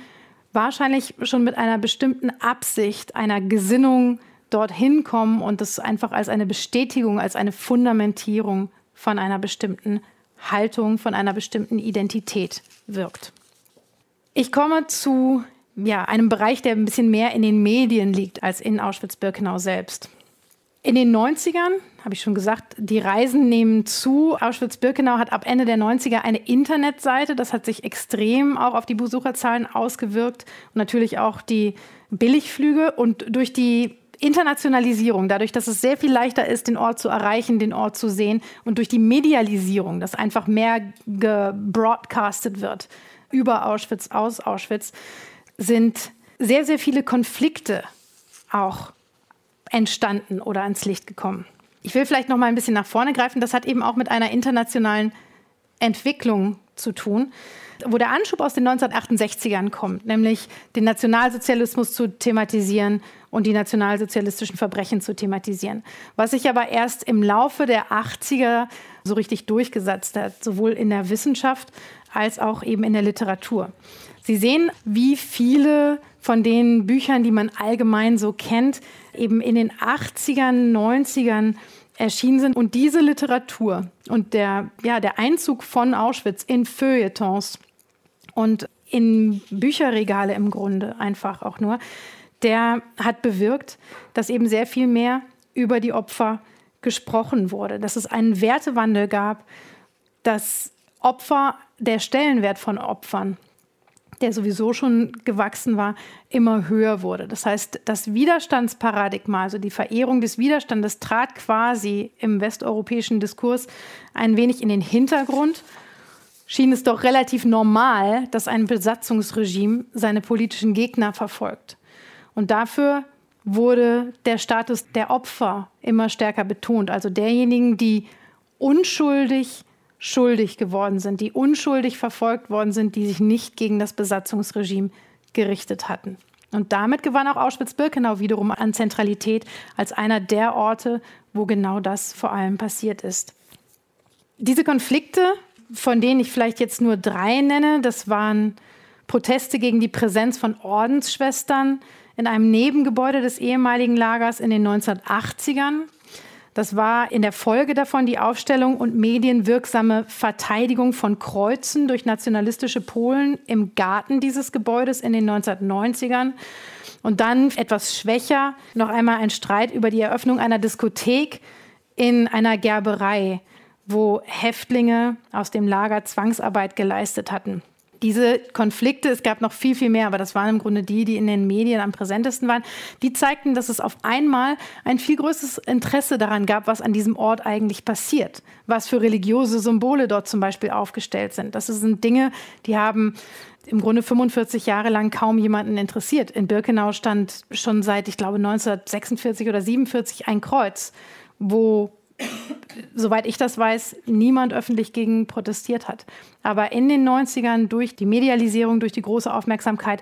wahrscheinlich schon mit einer bestimmten Absicht, einer Gesinnung dorthin kommen und das einfach als eine Bestätigung, als eine Fundamentierung von einer bestimmten Haltung, von einer bestimmten Identität wirkt. Ich komme zu ja, einem Bereich, der ein bisschen mehr in den Medien liegt als in Auschwitz-Birkenau selbst. In den 90ern, habe ich schon gesagt, die Reisen nehmen zu. Auschwitz-Birkenau hat ab Ende der 90er eine Internetseite. Das hat sich extrem auch auf die Besucherzahlen ausgewirkt und natürlich auch die Billigflüge. Und durch die Internationalisierung, dadurch, dass es sehr viel leichter ist, den Ort zu erreichen, den Ort zu sehen und durch die Medialisierung, dass einfach mehr gebroadcastet wird über Auschwitz, aus Auschwitz, sind sehr, sehr viele Konflikte auch entstanden oder ans Licht gekommen. Ich will vielleicht noch mal ein bisschen nach vorne greifen. Das hat eben auch mit einer internationalen Entwicklung zu tun, wo der Anschub aus den 1968ern kommt, nämlich den Nationalsozialismus zu thematisieren und die nationalsozialistischen Verbrechen zu thematisieren. Was sich aber erst im Laufe der 80er so richtig durchgesetzt hat, sowohl in der Wissenschaft als auch eben in der Literatur. Sie sehen, wie viele von den Büchern, die man allgemein so kennt, eben in den 80ern, 90ern erschienen sind. Und diese Literatur und der, ja, der Einzug von Auschwitz in Feuilletons und in Bücherregale im Grunde einfach auch nur, der hat bewirkt, dass eben sehr viel mehr über die Opfer gesprochen wurde, dass es einen Wertewandel gab, dass Opfer, der Stellenwert von Opfern der sowieso schon gewachsen war, immer höher wurde. Das heißt, das Widerstandsparadigma, also die Verehrung des Widerstandes, trat quasi im westeuropäischen Diskurs ein wenig in den Hintergrund. Schien es doch relativ normal, dass ein Besatzungsregime seine politischen Gegner verfolgt. Und dafür wurde der Status der Opfer immer stärker betont, also derjenigen, die unschuldig schuldig geworden sind, die unschuldig verfolgt worden sind, die sich nicht gegen das Besatzungsregime gerichtet hatten. Und damit gewann auch Auschwitz-Birkenau wiederum an Zentralität als einer der Orte, wo genau das vor allem passiert ist. Diese Konflikte, von denen ich vielleicht jetzt nur drei nenne, das waren Proteste gegen die Präsenz von Ordensschwestern in einem Nebengebäude des ehemaligen Lagers in den 1980ern. Das war in der Folge davon die Aufstellung und medienwirksame Verteidigung von Kreuzen durch nationalistische Polen im Garten dieses Gebäudes in den 1990ern. Und dann etwas schwächer noch einmal ein Streit über die Eröffnung einer Diskothek in einer Gerberei, wo Häftlinge aus dem Lager Zwangsarbeit geleistet hatten diese Konflikte, es gab noch viel, viel mehr, aber das waren im Grunde die, die in den Medien am präsentesten waren, die zeigten, dass es auf einmal ein viel größeres Interesse daran gab, was an diesem Ort eigentlich passiert, was für religiöse Symbole dort zum Beispiel aufgestellt sind. Das sind Dinge, die haben im Grunde 45 Jahre lang kaum jemanden interessiert. In Birkenau stand schon seit, ich glaube, 1946 oder 47 ein Kreuz, wo soweit ich das weiß, niemand öffentlich gegen protestiert hat. Aber in den 90ern durch die Medialisierung, durch die große Aufmerksamkeit,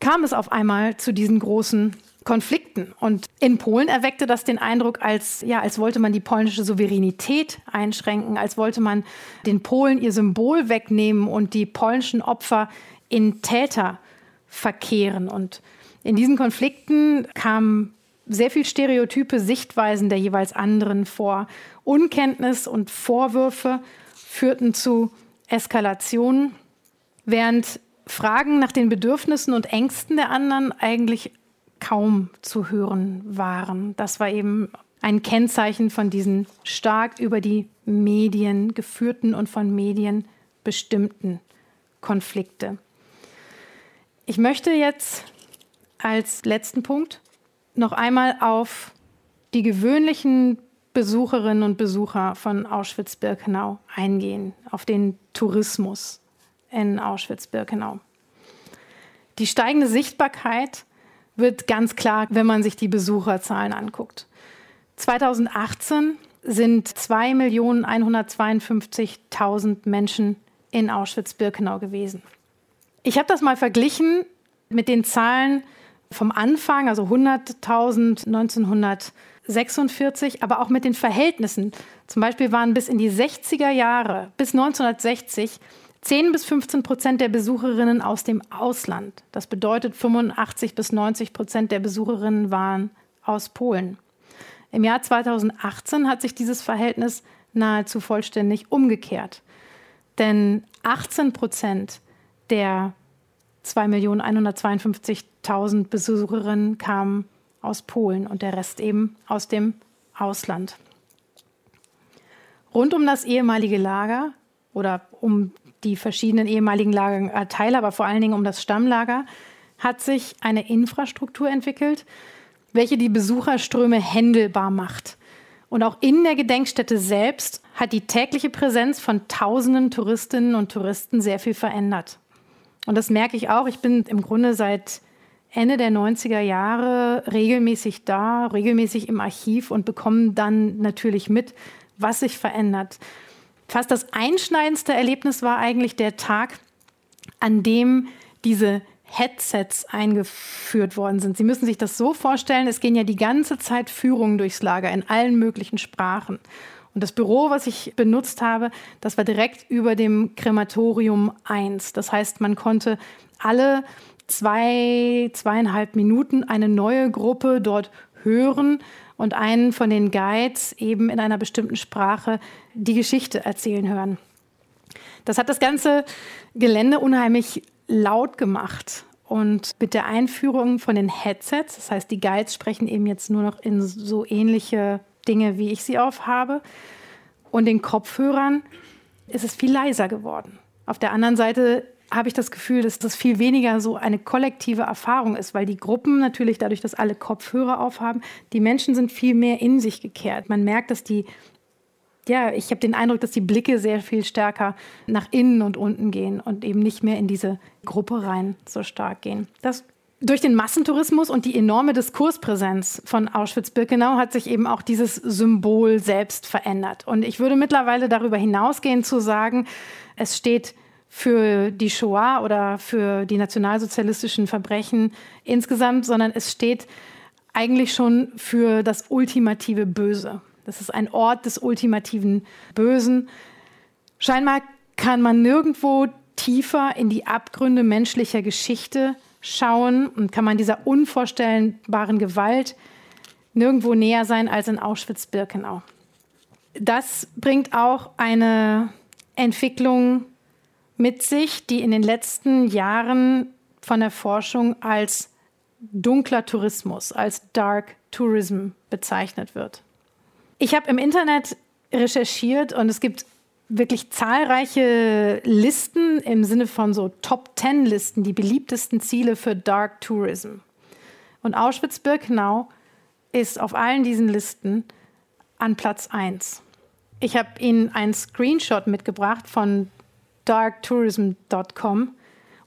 kam es auf einmal zu diesen großen Konflikten. Und in Polen erweckte das den Eindruck, als, ja, als wollte man die polnische Souveränität einschränken, als wollte man den Polen ihr Symbol wegnehmen und die polnischen Opfer in Täter verkehren. Und in diesen Konflikten kam sehr viel stereotype Sichtweisen der jeweils anderen vor. Unkenntnis und Vorwürfe führten zu Eskalationen, während Fragen nach den Bedürfnissen und Ängsten der anderen eigentlich kaum zu hören waren. Das war eben ein Kennzeichen von diesen stark über die Medien geführten und von Medien bestimmten Konflikte. Ich möchte jetzt als letzten Punkt noch einmal auf die gewöhnlichen Besucherinnen und Besucher von Auschwitz-Birkenau eingehen, auf den Tourismus in Auschwitz-Birkenau. Die steigende Sichtbarkeit wird ganz klar, wenn man sich die Besucherzahlen anguckt. 2018 sind 2.152.000 Menschen in Auschwitz-Birkenau gewesen. Ich habe das mal verglichen mit den Zahlen vom Anfang, also 100.000 1946, aber auch mit den Verhältnissen. Zum Beispiel waren bis in die 60er Jahre, bis 1960, 10 bis 15 Prozent der Besucherinnen aus dem Ausland. Das bedeutet, 85 bis 90 Prozent der Besucherinnen waren aus Polen. Im Jahr 2018 hat sich dieses Verhältnis nahezu vollständig umgekehrt. Denn 18 Prozent der 2.152.000 Besucherinnen kamen aus Polen und der Rest eben aus dem Ausland. Rund um das ehemalige Lager oder um die verschiedenen ehemaligen Lagerteile, aber vor allen Dingen um das Stammlager, hat sich eine Infrastruktur entwickelt, welche die Besucherströme händelbar macht. Und auch in der Gedenkstätte selbst hat die tägliche Präsenz von tausenden Touristinnen und Touristen sehr viel verändert. Und das merke ich auch. Ich bin im Grunde seit Ende der 90er Jahre regelmäßig da, regelmäßig im Archiv und bekomme dann natürlich mit, was sich verändert. Fast das einschneidendste Erlebnis war eigentlich der Tag, an dem diese Headsets eingeführt worden sind. Sie müssen sich das so vorstellen, es gehen ja die ganze Zeit Führungen durchs Lager in allen möglichen Sprachen. Und das Büro, was ich benutzt habe, das war direkt über dem Krematorium 1. Das heißt, man konnte alle zwei, zweieinhalb Minuten eine neue Gruppe dort hören und einen von den Guides eben in einer bestimmten Sprache die Geschichte erzählen hören. Das hat das ganze Gelände unheimlich laut gemacht. Und mit der Einführung von den Headsets, das heißt, die Guides sprechen eben jetzt nur noch in so ähnliche Dinge, wie ich sie aufhabe. Und den Kopfhörern ist es viel leiser geworden. Auf der anderen Seite habe ich das Gefühl, dass das viel weniger so eine kollektive Erfahrung ist, weil die Gruppen natürlich dadurch, dass alle Kopfhörer aufhaben, die Menschen sind viel mehr in sich gekehrt. Man merkt, dass die, ja, ich habe den Eindruck, dass die Blicke sehr viel stärker nach innen und unten gehen und eben nicht mehr in diese Gruppe rein so stark gehen. Das durch den Massentourismus und die enorme Diskurspräsenz von Auschwitz-Birkenau hat sich eben auch dieses Symbol selbst verändert. Und ich würde mittlerweile darüber hinausgehen zu sagen, es steht für die Shoah oder für die nationalsozialistischen Verbrechen insgesamt, sondern es steht eigentlich schon für das ultimative Böse. Das ist ein Ort des ultimativen Bösen. Scheinbar kann man nirgendwo tiefer in die Abgründe menschlicher Geschichte schauen und kann man dieser unvorstellbaren Gewalt nirgendwo näher sein als in Auschwitz-Birkenau. Das bringt auch eine Entwicklung mit sich, die in den letzten Jahren von der Forschung als dunkler Tourismus, als Dark Tourism bezeichnet wird. Ich habe im Internet recherchiert und es gibt wirklich zahlreiche Listen im Sinne von so Top Ten Listen, die beliebtesten Ziele für Dark Tourism. Und Auschwitz-Birkenau ist auf allen diesen Listen an Platz 1. Ich habe Ihnen einen Screenshot mitgebracht von darktourism.com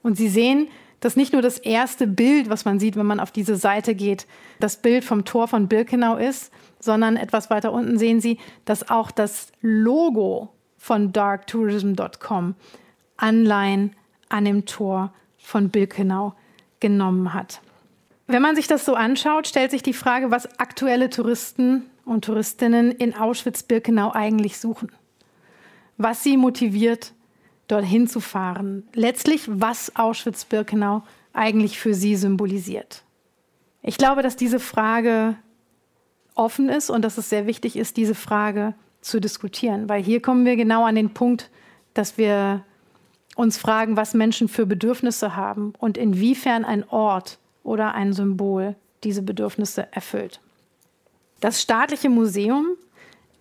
und Sie sehen, dass nicht nur das erste Bild, was man sieht, wenn man auf diese Seite geht, das Bild vom Tor von Birkenau ist, sondern etwas weiter unten sehen Sie, dass auch das Logo von darktourism.com Anleihen an dem Tor von Birkenau genommen hat. Wenn man sich das so anschaut, stellt sich die Frage, was aktuelle Touristen und Touristinnen in Auschwitz-Birkenau eigentlich suchen. Was sie motiviert, dorthin zu fahren. Letztlich, was Auschwitz-Birkenau eigentlich für sie symbolisiert. Ich glaube, dass diese Frage offen ist und dass es sehr wichtig ist, diese Frage zu diskutieren, weil hier kommen wir genau an den Punkt, dass wir uns fragen, was Menschen für Bedürfnisse haben und inwiefern ein Ort oder ein Symbol diese Bedürfnisse erfüllt. Das staatliche Museum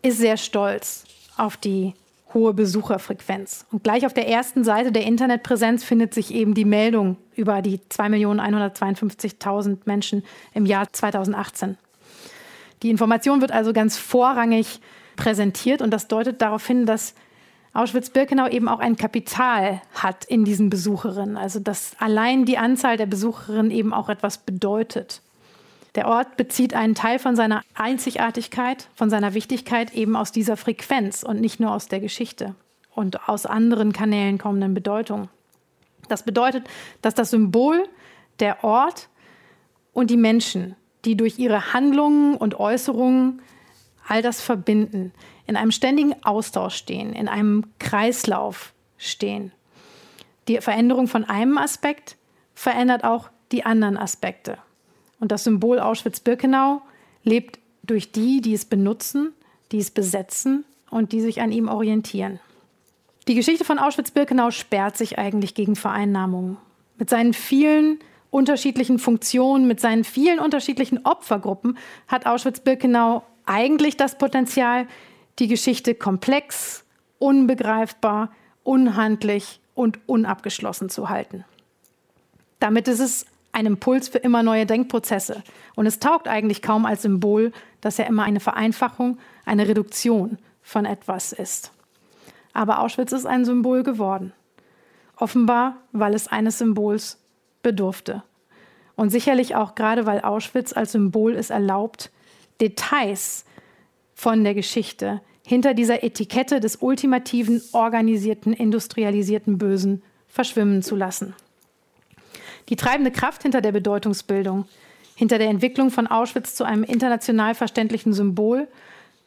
ist sehr stolz auf die hohe Besucherfrequenz. Und gleich auf der ersten Seite der Internetpräsenz findet sich eben die Meldung über die 2.152.000 Menschen im Jahr 2018. Die Information wird also ganz vorrangig präsentiert und das deutet darauf hin, dass Auschwitz-Birkenau eben auch ein Kapital hat in diesen Besucherinnen. Also dass allein die Anzahl der Besucherinnen eben auch etwas bedeutet. Der Ort bezieht einen Teil von seiner Einzigartigkeit, von seiner Wichtigkeit eben aus dieser Frequenz und nicht nur aus der Geschichte und aus anderen Kanälen kommenden Bedeutungen. Das bedeutet, dass das Symbol, der Ort und die Menschen, die durch ihre Handlungen und Äußerungen all das verbinden, in einem ständigen Austausch stehen, in einem Kreislauf stehen. Die Veränderung von einem Aspekt verändert auch die anderen Aspekte. Und das Symbol Auschwitz-Birkenau lebt durch die, die es benutzen, die es besetzen und die sich an ihm orientieren. Die Geschichte von Auschwitz-Birkenau sperrt sich eigentlich gegen Vereinnahmungen. Mit seinen vielen unterschiedlichen Funktionen, mit seinen vielen unterschiedlichen Opfergruppen hat Auschwitz-Birkenau eigentlich das Potenzial, die Geschichte komplex, unbegreifbar, unhandlich und unabgeschlossen zu halten. Damit ist es ein Impuls für immer neue Denkprozesse. Und es taugt eigentlich kaum als Symbol, dass er immer eine Vereinfachung, eine Reduktion von etwas ist. Aber Auschwitz ist ein Symbol geworden. Offenbar, weil es eines Symbols bedurfte. Und sicherlich auch gerade, weil Auschwitz als Symbol es erlaubt, Details von der Geschichte hinter dieser Etikette des ultimativen, organisierten, industrialisierten Bösen verschwimmen zu lassen. Die treibende Kraft hinter der Bedeutungsbildung, hinter der Entwicklung von Auschwitz zu einem international verständlichen Symbol,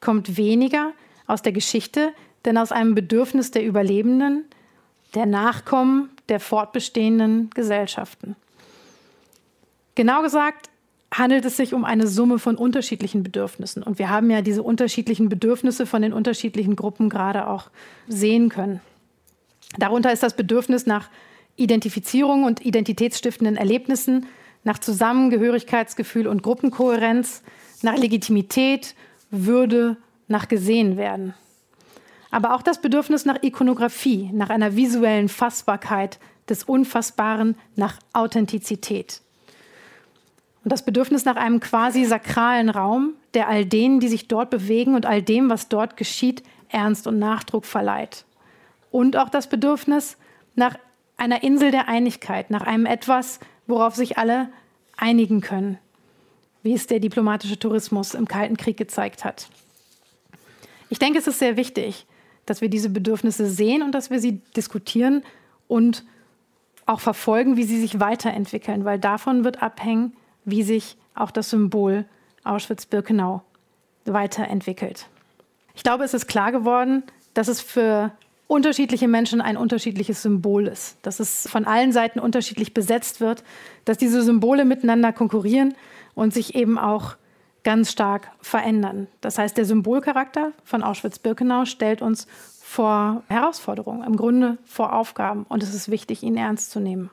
kommt weniger aus der Geschichte, denn aus einem Bedürfnis der Überlebenden, der Nachkommen der fortbestehenden Gesellschaften. Genau gesagt handelt es sich um eine Summe von unterschiedlichen Bedürfnissen. Und wir haben ja diese unterschiedlichen Bedürfnisse von den unterschiedlichen Gruppen gerade auch sehen können. Darunter ist das Bedürfnis nach Identifizierung und identitätsstiftenden Erlebnissen, nach Zusammengehörigkeitsgefühl und Gruppenkohärenz, nach Legitimität, Würde, nach gesehen werden. Aber auch das Bedürfnis nach Ikonografie, nach einer visuellen Fassbarkeit des Unfassbaren, nach Authentizität. Und das Bedürfnis nach einem quasi sakralen Raum, der all denen, die sich dort bewegen und all dem, was dort geschieht, Ernst und Nachdruck verleiht. Und auch das Bedürfnis nach einer Insel der Einigkeit, nach einem etwas, worauf sich alle einigen können, wie es der diplomatische Tourismus im Kalten Krieg gezeigt hat. Ich denke, es ist sehr wichtig, dass wir diese Bedürfnisse sehen und dass wir sie diskutieren, und auch verfolgen, wie sie sich weiterentwickeln, weil davon wird abhängen, wie sich auch das Symbol Auschwitz-Birkenau weiterentwickelt. Ich glaube, es ist klar geworden, dass es für unterschiedliche Menschen ein unterschiedliches Symbol ist, dass es von allen Seiten unterschiedlich besetzt wird, dass diese Symbole miteinander konkurrieren und sich eben auch ganz stark verändern. Das heißt, der Symbolcharakter von Auschwitz-Birkenau stellt uns vor Herausforderungen, im Grunde vor Aufgaben und es ist wichtig, ihn ernst zu nehmen.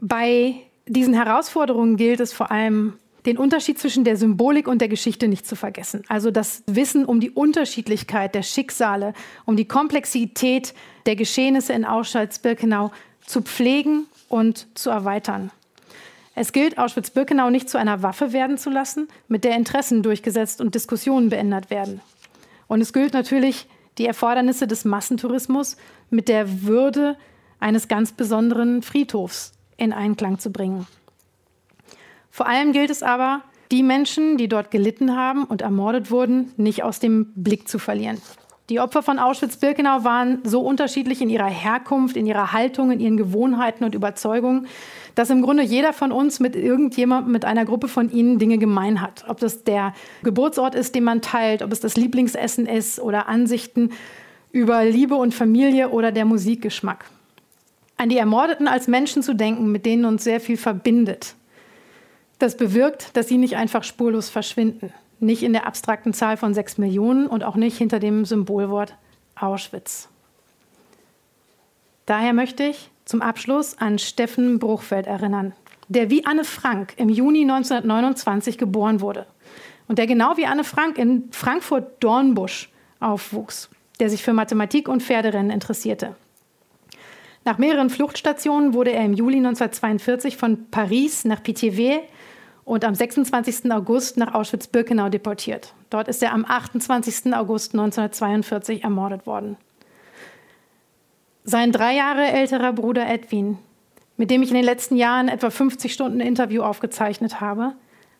Bei diesen Herausforderungen gilt es vor allem, den Unterschied zwischen der Symbolik und der Geschichte nicht zu vergessen. Also das Wissen um die Unterschiedlichkeit der Schicksale, um die Komplexität der Geschehnisse in Auschwitz-Birkenau zu pflegen und zu erweitern. Es gilt, Auschwitz-Birkenau nicht zu einer Waffe werden zu lassen, mit der Interessen durchgesetzt und Diskussionen beendet werden. Und es gilt natürlich, die Erfordernisse des Massentourismus mit der Würde eines ganz besonderen Friedhofs in Einklang zu bringen. Vor allem gilt es aber, die Menschen, die dort gelitten haben und ermordet wurden, nicht aus dem Blick zu verlieren. Die Opfer von Auschwitz-Birkenau waren so unterschiedlich in ihrer Herkunft, in ihrer Haltung, in ihren Gewohnheiten und Überzeugungen, dass im Grunde jeder von uns mit irgendjemandem, mit einer Gruppe von ihnen Dinge gemein hat. Ob das der Geburtsort ist, den man teilt, ob es das Lieblingsessen ist oder Ansichten über Liebe und Familie oder der Musikgeschmack. An die Ermordeten als Menschen zu denken, mit denen uns sehr viel verbindet, das bewirkt, dass sie nicht einfach spurlos verschwinden. Nicht in der abstrakten Zahl von sechs Millionen und auch nicht hinter dem Symbolwort Auschwitz. Daher möchte ich zum Abschluss an Steffen Bruchfeld erinnern, der wie Anne Frank im Juni 1929 geboren wurde und der genau wie Anne Frank in Frankfurt-Dornbusch aufwuchs, der sich für Mathematik und Pferderennen interessierte. Nach mehreren Fluchtstationen wurde er im Juli 1942 von Paris nach Pithiviers und am 26. August nach Auschwitz-Birkenau deportiert. Dort ist er am 28. August 1942 ermordet worden. Sein drei Jahre älterer Bruder Edwin, mit dem ich in den letzten Jahren etwa 50 Stunden Interview aufgezeichnet habe,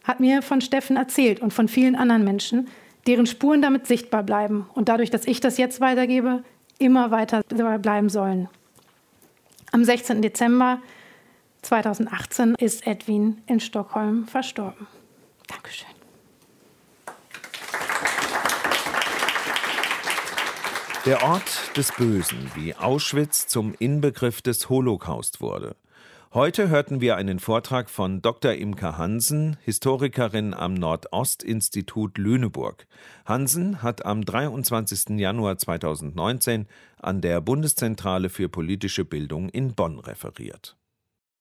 hat mir von Steffen erzählt und von vielen anderen Menschen, deren Spuren damit sichtbar bleiben und dadurch, dass ich das jetzt weitergebe, immer weiter bleiben sollen. Am 16. Dezember 2018 ist Edwin in Stockholm verstorben. Dankeschön. Der Ort des Bösen, wie Auschwitz zum Inbegriff des Holocaust wurde. Heute hörten wir einen Vortrag von Dr. Imke Hansen, Historikerin am Nordostinstitut Lüneburg. Hansen hat am 23. Januar 2019 an der Bundeszentrale für politische Bildung in Bonn referiert.